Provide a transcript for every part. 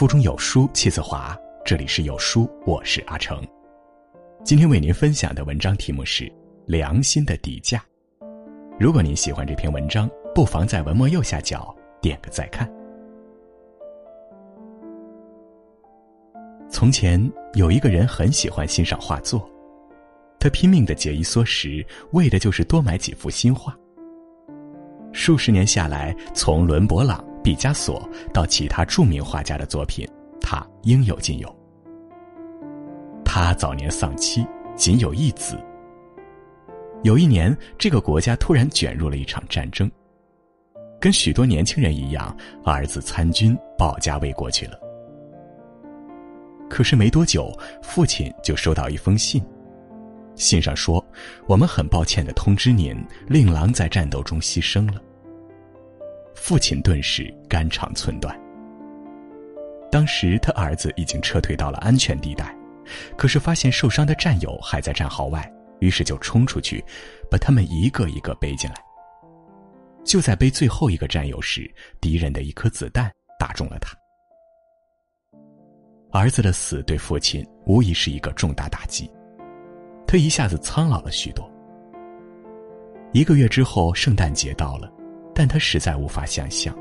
腹中有书气自华。这里是有书，我是阿成。今天为您分享的文章题目是《良心的底价》。如果您喜欢这篇文章，不妨在文末右下角点个再看。从前有一个人很喜欢欣赏画作，他拼命的节衣缩食，为的就是多买几幅新画。数十年下来，从伦勃朗。毕加索到其他著名画家的作品，他应有尽有。他早年丧妻，仅有一子。有一年，这个国家突然卷入了一场战争，跟许多年轻人一样，儿子参军保家卫国去了。可是没多久，父亲就收到一封信，信上说：“我们很抱歉的通知您，令郎在战斗中牺牲了。”父亲顿时肝肠寸断。当时他儿子已经撤退到了安全地带，可是发现受伤的战友还在战壕外，于是就冲出去，把他们一个一个背进来。就在背最后一个战友时，敌人的一颗子弹打中了他。儿子的死对父亲无疑是一个重大打击，他一下子苍老了许多。一个月之后，圣诞节到了。但他实在无法想象，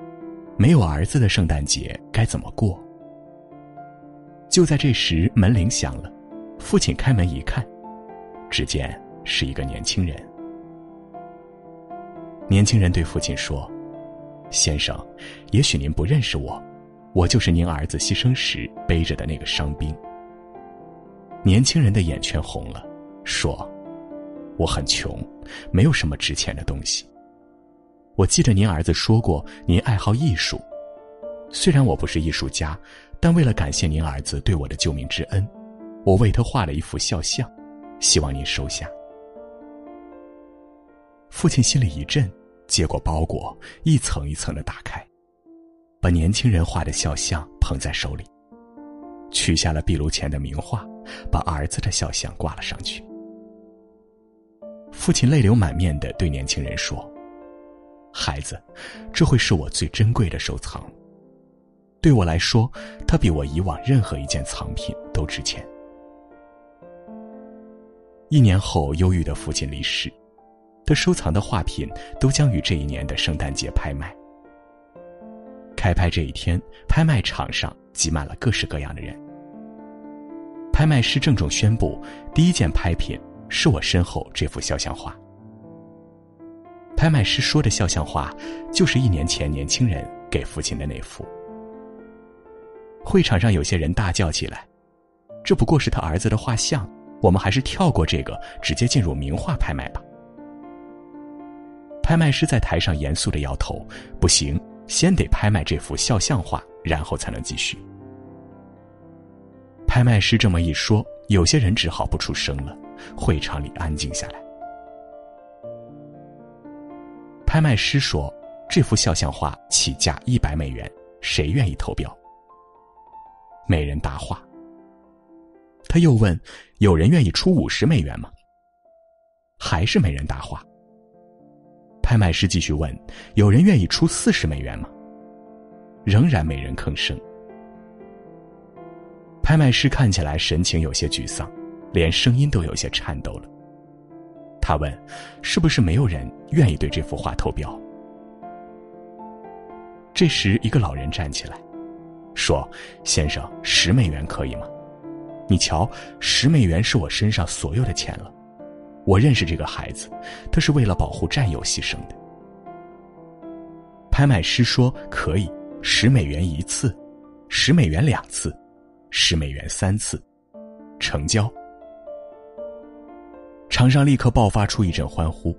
没有儿子的圣诞节该怎么过。就在这时，门铃响了，父亲开门一看，只见是一个年轻人。年轻人对父亲说：“先生，也许您不认识我，我就是您儿子牺牲时背着的那个伤兵。”年轻人的眼圈红了，说：“我很穷，没有什么值钱的东西。”我记得您儿子说过，您爱好艺术。虽然我不是艺术家，但为了感谢您儿子对我的救命之恩，我为他画了一幅肖像，希望您收下。父亲心里一震，接过包裹，一层一层的打开，把年轻人画的肖像捧在手里，取下了壁炉前的名画，把儿子的肖像挂了上去。父亲泪流满面的对年轻人说。孩子，这会是我最珍贵的收藏。对我来说，它比我以往任何一件藏品都值钱。一年后，忧郁的父亲离世，他收藏的画品都将于这一年的圣诞节拍卖。开拍这一天，拍卖场上挤满了各式各样的人。拍卖师郑重宣布，第一件拍品是我身后这幅肖像画。拍卖师说的肖像画，就是一年前年轻人给父亲的那幅。会场上有些人大叫起来：“这不过是他儿子的画像，我们还是跳过这个，直接进入名画拍卖吧。”拍卖师在台上严肃的摇头：“不行，先得拍卖这幅肖像画，然后才能继续。”拍卖师这么一说，有些人只好不出声了，会场里安静下来。拍卖师说：“这幅肖像画起价一百美元，谁愿意投标？”没人答话。他又问：“有人愿意出五十美元吗？”还是没人答话。拍卖师继续问：“有人愿意出四十美元吗？”仍然没人吭声。拍卖师看起来神情有些沮丧，连声音都有些颤抖了。他问：“是不是没有人愿意对这幅画投标？”这时，一个老人站起来，说：“先生，十美元可以吗？你瞧，十美元是我身上所有的钱了。我认识这个孩子，他是为了保护战友牺牲的。”拍卖师说：“可以，十美元一次，十美元两次，十美元三次，成交。”场上立刻爆发出一阵欢呼，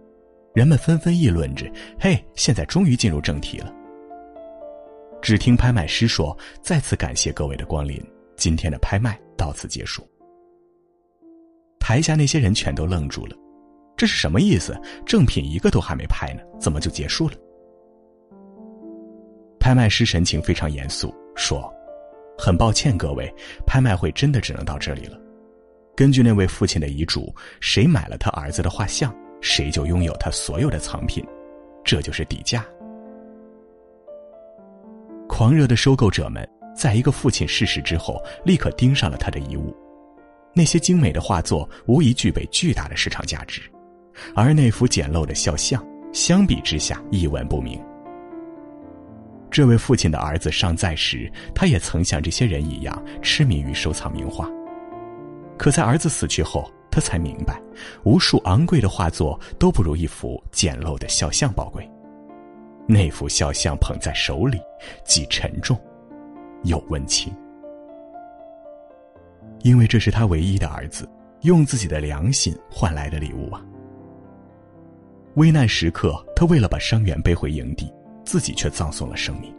人们纷纷议论着：“嘿，现在终于进入正题了。”只听拍卖师说：“再次感谢各位的光临，今天的拍卖到此结束。”台下那些人全都愣住了，这是什么意思？正品一个都还没拍呢，怎么就结束了？拍卖师神情非常严肃，说：“很抱歉，各位，拍卖会真的只能到这里了。”根据那位父亲的遗嘱，谁买了他儿子的画像，谁就拥有他所有的藏品，这就是底价。狂热的收购者们在一个父亲逝世之后，立刻盯上了他的遗物。那些精美的画作无疑具备巨大的市场价值，而那幅简陋的肖像相比之下一文不名。这位父亲的儿子尚在时，他也曾像这些人一样痴迷于收藏名画。可在儿子死去后，他才明白，无数昂贵的画作都不如一幅简陋的肖像宝贵。那幅肖像捧在手里，既沉重，又温情。因为这是他唯一的儿子，用自己的良心换来的礼物啊！危难时刻，他为了把伤员背回营地，自己却葬送了生命。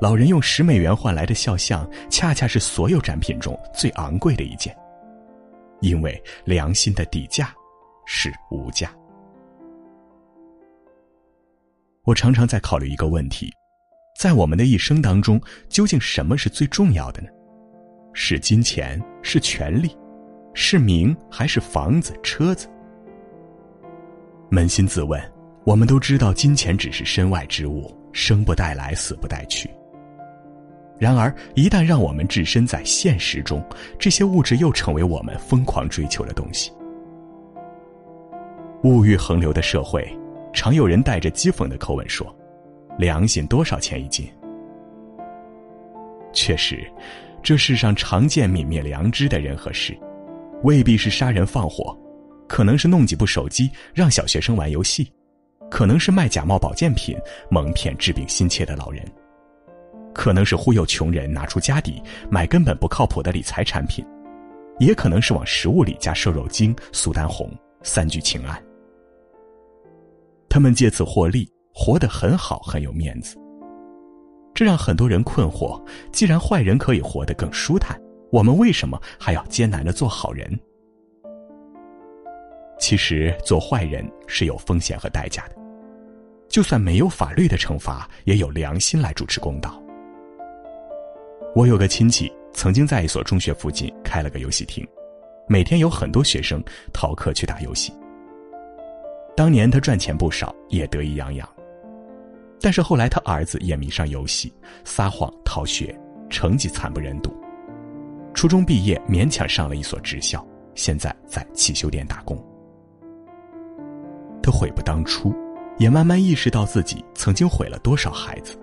老人用十美元换来的肖像，恰恰是所有展品中最昂贵的一件。因为良心的底价是无价。我常常在考虑一个问题：在我们的一生当中，究竟什么是最重要的呢？是金钱，是权力，是名，还是房子、车子？扪心自问，我们都知道金钱只是身外之物，生不带来，死不带去。然而，一旦让我们置身在现实中，这些物质又成为我们疯狂追求的东西。物欲横流的社会，常有人带着讥讽的口吻说：“良心多少钱一斤？”确实。这世上常见泯灭良知的人和事，未必是杀人放火，可能是弄几部手机让小学生玩游戏，可能是卖假冒保健品蒙骗治病心切的老人，可能是忽悠穷人拿出家底买根本不靠谱的理财产品，也可能是往食物里加瘦肉精、苏丹红三聚氰胺。他们借此获利，活得很好，很有面子。这让很多人困惑：既然坏人可以活得更舒坦，我们为什么还要艰难的做好人？其实，做坏人是有风险和代价的。就算没有法律的惩罚，也有良心来主持公道。我有个亲戚，曾经在一所中学附近开了个游戏厅，每天有很多学生逃课去打游戏。当年他赚钱不少，也得意洋洋。但是后来，他儿子也迷上游戏，撒谎逃学，成绩惨不忍睹。初中毕业，勉强上了一所职校，现在在汽修店打工。他悔不当初，也慢慢意识到自己曾经毁了多少孩子。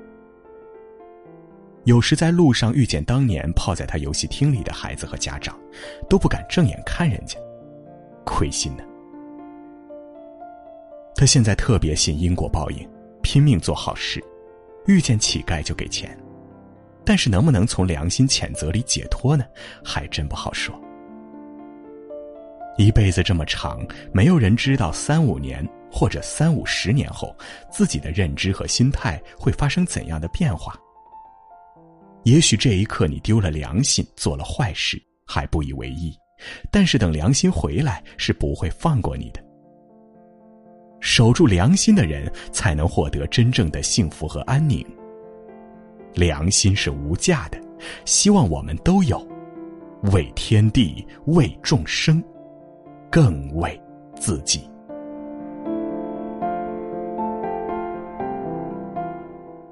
有时在路上遇见当年泡在他游戏厅里的孩子和家长，都不敢正眼看人家，亏心呢。他现在特别信因果报应。拼命做好事，遇见乞丐就给钱，但是能不能从良心谴责里解脱呢？还真不好说。一辈子这么长，没有人知道三五年或者三五十年后，自己的认知和心态会发生怎样的变化。也许这一刻你丢了良心，做了坏事还不以为意，但是等良心回来，是不会放过你的。守住良心的人，才能获得真正的幸福和安宁。良心是无价的，希望我们都有，为天地，为众生，更为自己。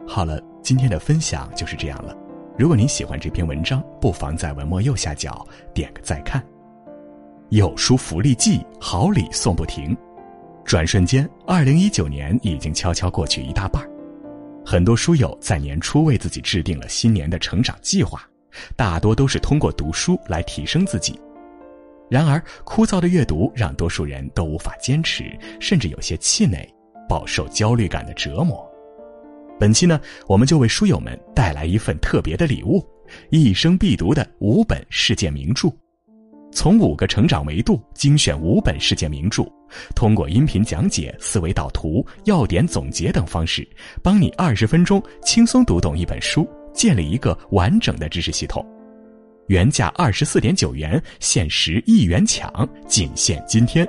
好了，今天的分享就是这样了。如果您喜欢这篇文章，不妨在文末右下角点个再看。有书福利季，好礼送不停。转瞬间，二零一九年已经悄悄过去一大半很多书友在年初为自己制定了新年的成长计划，大多都是通过读书来提升自己。然而，枯燥的阅读让多数人都无法坚持，甚至有些气馁，饱受焦虑感的折磨。本期呢，我们就为书友们带来一份特别的礼物——一生必读的五本世界名著。从五个成长维度精选五本世界名著，通过音频讲解、思维导图、要点总结等方式，帮你二十分钟轻松读懂一本书，建立一个完整的知识系统。原价二十四点九元，限时一元抢，仅限今天。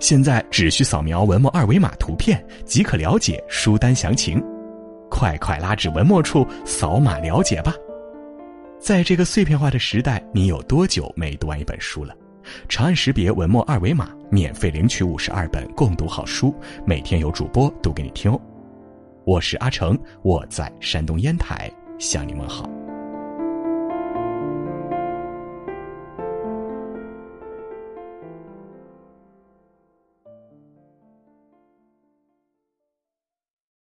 现在只需扫描文末二维码图片即可了解书单详情，快快拉至文末处扫码了解吧。在这个碎片化的时代，你有多久没读完一本书了？长按识别文末二维码，免费领取五十二本共读好书，每天有主播读给你听哦。我是阿成，我在山东烟台向你问好。